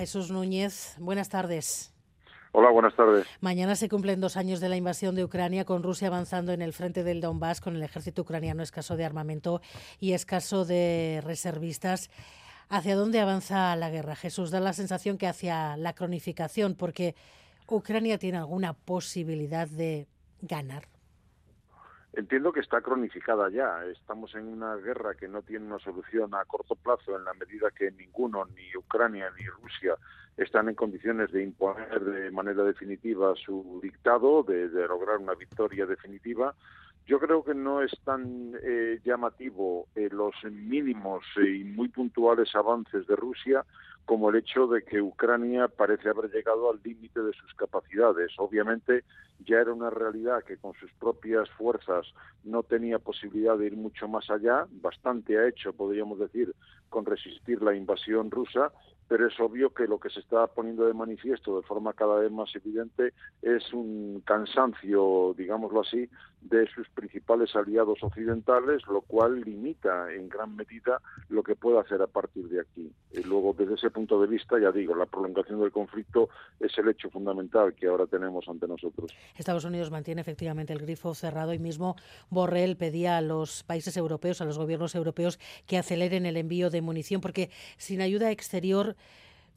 Jesús Núñez, buenas tardes. Hola, buenas tardes. Mañana se cumplen dos años de la invasión de Ucrania, con Rusia avanzando en el frente del Donbass, con el ejército ucraniano escaso de armamento y escaso de reservistas. ¿Hacia dónde avanza la guerra? Jesús, da la sensación que hacia la cronificación, porque Ucrania tiene alguna posibilidad de ganar. Entiendo que está cronificada ya. Estamos en una guerra que no tiene una solución a corto plazo en la medida que ninguno, ni Ucrania ni Rusia, están en condiciones de imponer de manera definitiva su dictado, de, lograr una victoria definitiva. Yo creo que no es tan eh, llamativo eh, los mínimos y muy puntuales avances de Rusia como el hecho de que Ucrania parece haber llegado al límite de sus capacidades. Obviamente ya era una realidad que con sus propias fuerzas no tenía posibilidad de ir mucho más allá, bastante ha hecho, podríamos decir, con resistir la invasión rusa, pero es obvio que lo que se está poniendo de manifiesto de forma cada vez más evidente es un cansancio, digámoslo así, de sus principales aliados occidentales, lo cual limita en gran medida lo que puede hacer a partir de aquí. Y luego, desde ese punto de vista, ya digo, la prolongación del conflicto es el hecho fundamental que ahora tenemos ante nosotros. Estados Unidos mantiene efectivamente el grifo cerrado y mismo Borrell pedía a los países europeos, a los gobiernos europeos, que aceleren el envío de munición, porque sin ayuda exterior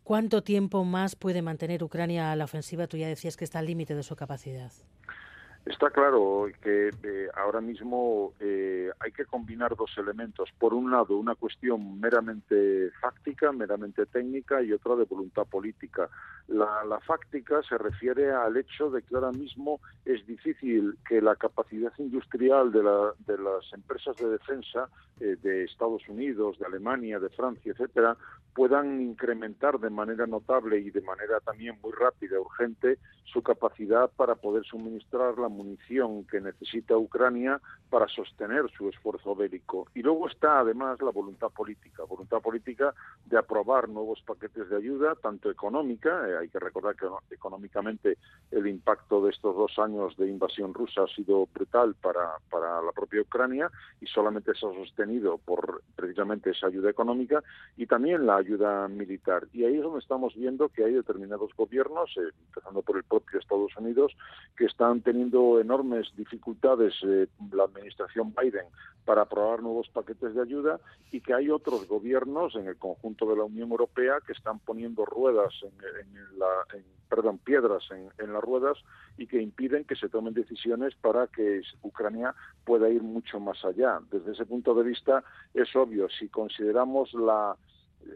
¿Cuánto tiempo más puede mantener Ucrania la ofensiva? Tú ya decías que está al límite de su capacidad. Está claro que eh, ahora mismo eh, hay que combinar dos elementos. Por un lado, una cuestión meramente fáctica, meramente técnica, y otra de voluntad política. La, la, fáctica se refiere al hecho de que ahora mismo es difícil que la capacidad industrial de, la, de las empresas de defensa eh, de Estados Unidos, de Alemania, de Francia, etcétera, puedan incrementar de manera notable y de manera también muy rápida, urgente, su capacidad para poder suministrar la munición que necesita Ucrania para sostener su esfuerzo bélico. Y luego está además la voluntad política, voluntad política de aprobar nuevos paquetes de ayuda, tanto económica, eh, hay que recordar que económicamente el impacto de estos dos años de invasión rusa ha sido brutal para, para la propia Ucrania y solamente se ha sostenido por precisamente esa ayuda económica y también la ayuda militar. Y ahí es donde estamos viendo que hay determinados gobiernos, eh, empezando por el propio Estados Unidos, que están teniendo enormes dificultades eh, la administración Biden para aprobar nuevos paquetes de ayuda y que hay otros gobiernos en el conjunto de la Unión Europea que están poniendo ruedas en, la, perdón, piedras en, las ruedas y que impiden que se tomen decisiones para que Ucrania pueda ir mucho más allá. Desde ese punto de vista es obvio, si consideramos la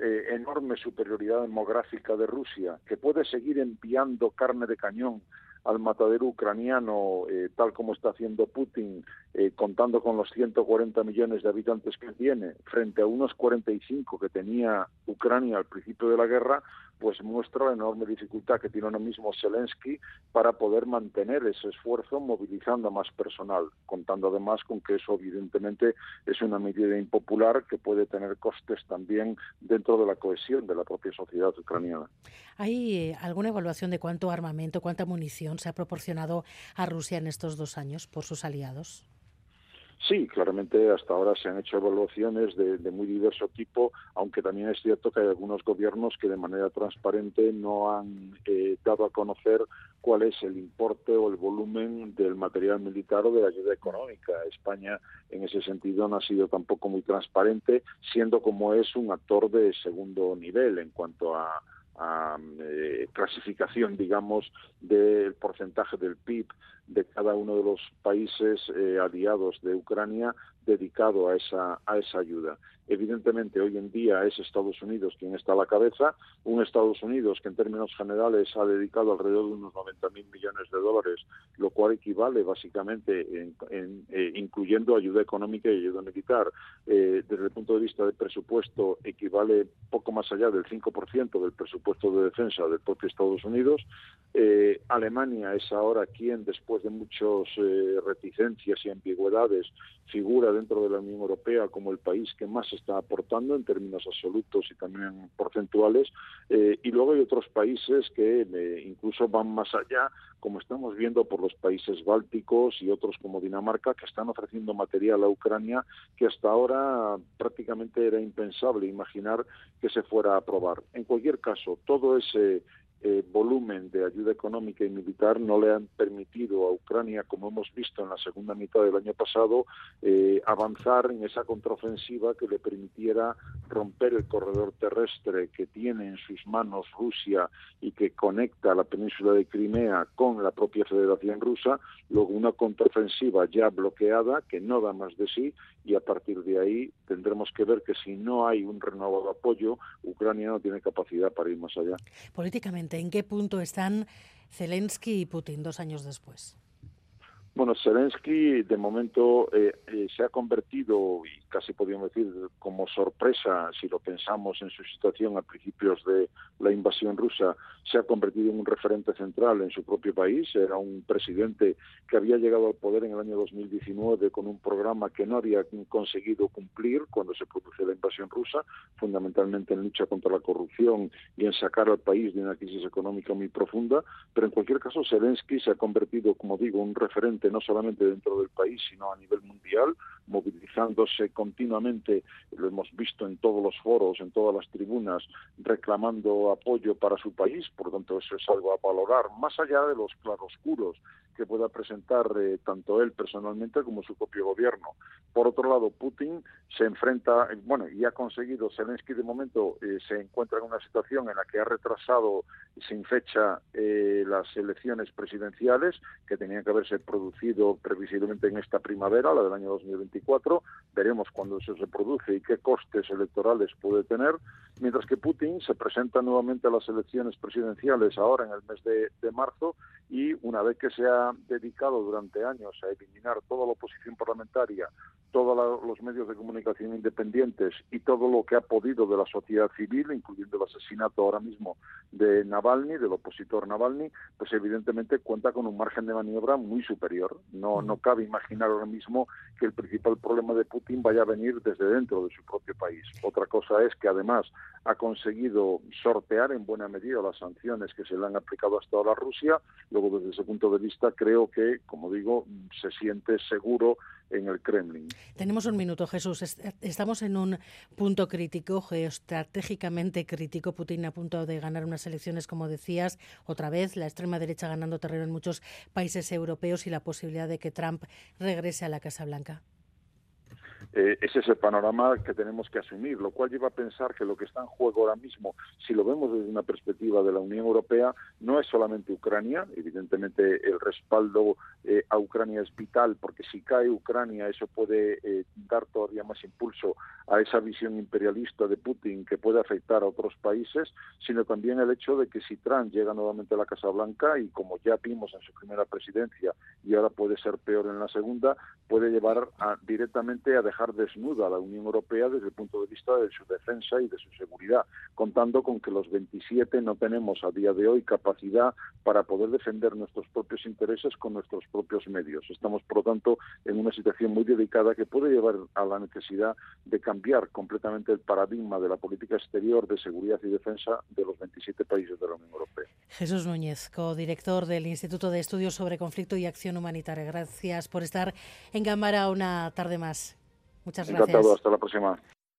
eh, enorme superioridad demográfica de Rusia, que puede seguir enviando carne de cañón al matadero ucraniano, eh, tal como está haciendo Putin, eh, contando con los 140 millones de habitantes que tiene, frente a unos 45 que tenía Ucrania al principio de la guerra, pues muestra la enorme dificultad que tiene ahora mismo Zelensky para poder mantener ese esfuerzo movilizando a más personal, contando además con que eso evidentemente es una medida impopular que puede tener costes también dentro de la cohesión de la propia sociedad ucraniana. ¿Hay eh, alguna evaluación de cuánto armamento, cuánta munición se ha proporcionado a Rusia en estos dos años por sus aliados? Sí, claramente hasta ahora se han hecho evaluaciones de, muy diverso tipo, aunque también es cierto que hay algunos gobiernos que de manera transparente no han eh, dado a conocer cuál es el importe o el volumen del material militar o de la ayuda económica. España en ese sentido no ha sido tampoco muy transparente, siendo como es un actor de segundo nivel en cuanto a eh, clasificación, digamos, del porcentaje del PIB de cada uno de los países eh, aliados de Ucrania dedicado a esa, a esa ayuda. Evidentemente, hoy en día es Estados Unidos quien está a la cabeza, un Estados Unidos que en términos generales ha dedicado alrededor de unos 90 mil millones de dólares, lo cual equivale básicamente, en, eh, incluyendo ayuda económica y ayuda militar, eh, desde el punto de vista del presupuesto, equivale poco más allá del 5% del presupuesto de defensa del propio Estados Unidos. Eh, Alemania es ahora quien, después después de muchas eh, reticencias y ambigüedades, figura dentro de la Unión Europea como el país que más está aportando en términos absolutos y también porcentuales. Eh, y luego hay otros países que eh, incluso van más allá, como estamos viendo por los países bálticos y otros como Dinamarca, que están ofreciendo material a Ucrania que hasta ahora prácticamente era impensable imaginar que se fuera a aprobar. En cualquier caso, todo ese eh, volumen de ayuda económica y militar no le han permitido a Ucrania, como hemos visto en la segunda mitad del año pasado, eh, avanzar en esa contraofensiva que le permitiera romper el corredor terrestre que tiene en sus manos Rusia y que conecta la península de Crimea con la propia Federación Rusa, luego una contraofensiva ya bloqueada que no da más de sí y a partir de ahí tendremos que ver que si no hay un renovado apoyo, Ucrania no tiene capacidad para ir más allá. Políticamente ¿En qué punto están Zelensky y Putin dos años después? Bueno, Zelensky de momento eh, eh, se ha convertido, y casi podríamos decir como sorpresa, si lo pensamos en su situación a principios de la invasión rusa, se ha convertido en un referente central en su propio país. Era un presidente que había llegado al poder en el año 2019 con un programa que no había conseguido cumplir cuando se produce la invasión rusa, fundamentalmente en lucha contra la corrupción y en sacar al país de una crisis económica muy profunda. Pero en cualquier caso, Zelensky se ha convertido, como digo, un referente no solamente dentro del país, sino a nivel mundial, movilizándose continuamente, lo hemos visto en todos los foros, en todas las tribunas, reclamando apoyo para su país, por lo tanto eso es algo a valorar, más allá de los claroscuros que pueda presentar eh, tanto él personalmente como su propio gobierno. Por otro lado, Putin se enfrenta, bueno, y ha conseguido, Zelensky de momento eh, se encuentra en una situación en la que ha retrasado sin fecha eh, las elecciones presidenciales que tenían que haberse producido previsiblemente en esta primavera, la del año 2024. Veremos cuándo se produce y qué costes electorales puede tener, mientras que Putin se presenta nuevamente a las elecciones presidenciales ahora en el mes de marzo y una vez que se ha dedicado durante años a eliminar toda la oposición parlamentaria, todos los medios de comunicación independientes y todo lo que ha podido de la sociedad civil, incluyendo el asesinato ahora mismo de Navalny, del opositor Navalny, pues evidentemente cuenta con un margen de maniobra muy superior. No, no cabe imaginar ahora mismo que el principal problema de Putin vaya a venir desde dentro de su propio país. Otra cosa es que además ha conseguido sortear en buena medida las sanciones que se le han aplicado hasta ahora a Rusia. Desde ese punto de vista, creo que, como digo, se siente seguro en el Kremlin. Tenemos un minuto, Jesús. Estamos en un punto crítico, geoestratégicamente crítico. Putin a punto de ganar unas elecciones, como decías, otra vez, la extrema derecha ganando terreno en muchos países europeos y la posibilidad de que Trump regrese a la Casa Blanca. Eh, ese es el panorama que tenemos que asumir, lo cual lleva a pensar que lo que está en juego ahora mismo, si lo vemos desde una perspectiva de la Unión Europea, no es solamente Ucrania, evidentemente el respaldo eh, a Ucrania es vital, porque si cae Ucrania eso puede eh, dar todavía más impulso a esa visión imperialista de Putin que puede afectar a otros países, sino también el hecho de que si Trump llega nuevamente a la Casa Blanca y como ya vimos en su primera presidencia y ahora puede ser peor en la segunda, puede llevar directamente a dejar desnuda a la Unión Europea desde el punto de vista de su defensa y de su seguridad, contando con que los 27 no tenemos a día de hoy capacidad para poder defender nuestros propios intereses con nuestros propios medios. Estamos, por lo tanto, en una situación muy delicada que puede llevar a la necesidad de cambiar completamente el paradigma de la política exterior de seguridad y defensa de los 27 países de la Unión Europea. Jesús Núñez, codirector del Instituto de Estudios sobre Conflicto y Acción Humanitaria. Gracias por estar en Cámara una tarde más. Muchas gracias. Encantado, hasta la próxima.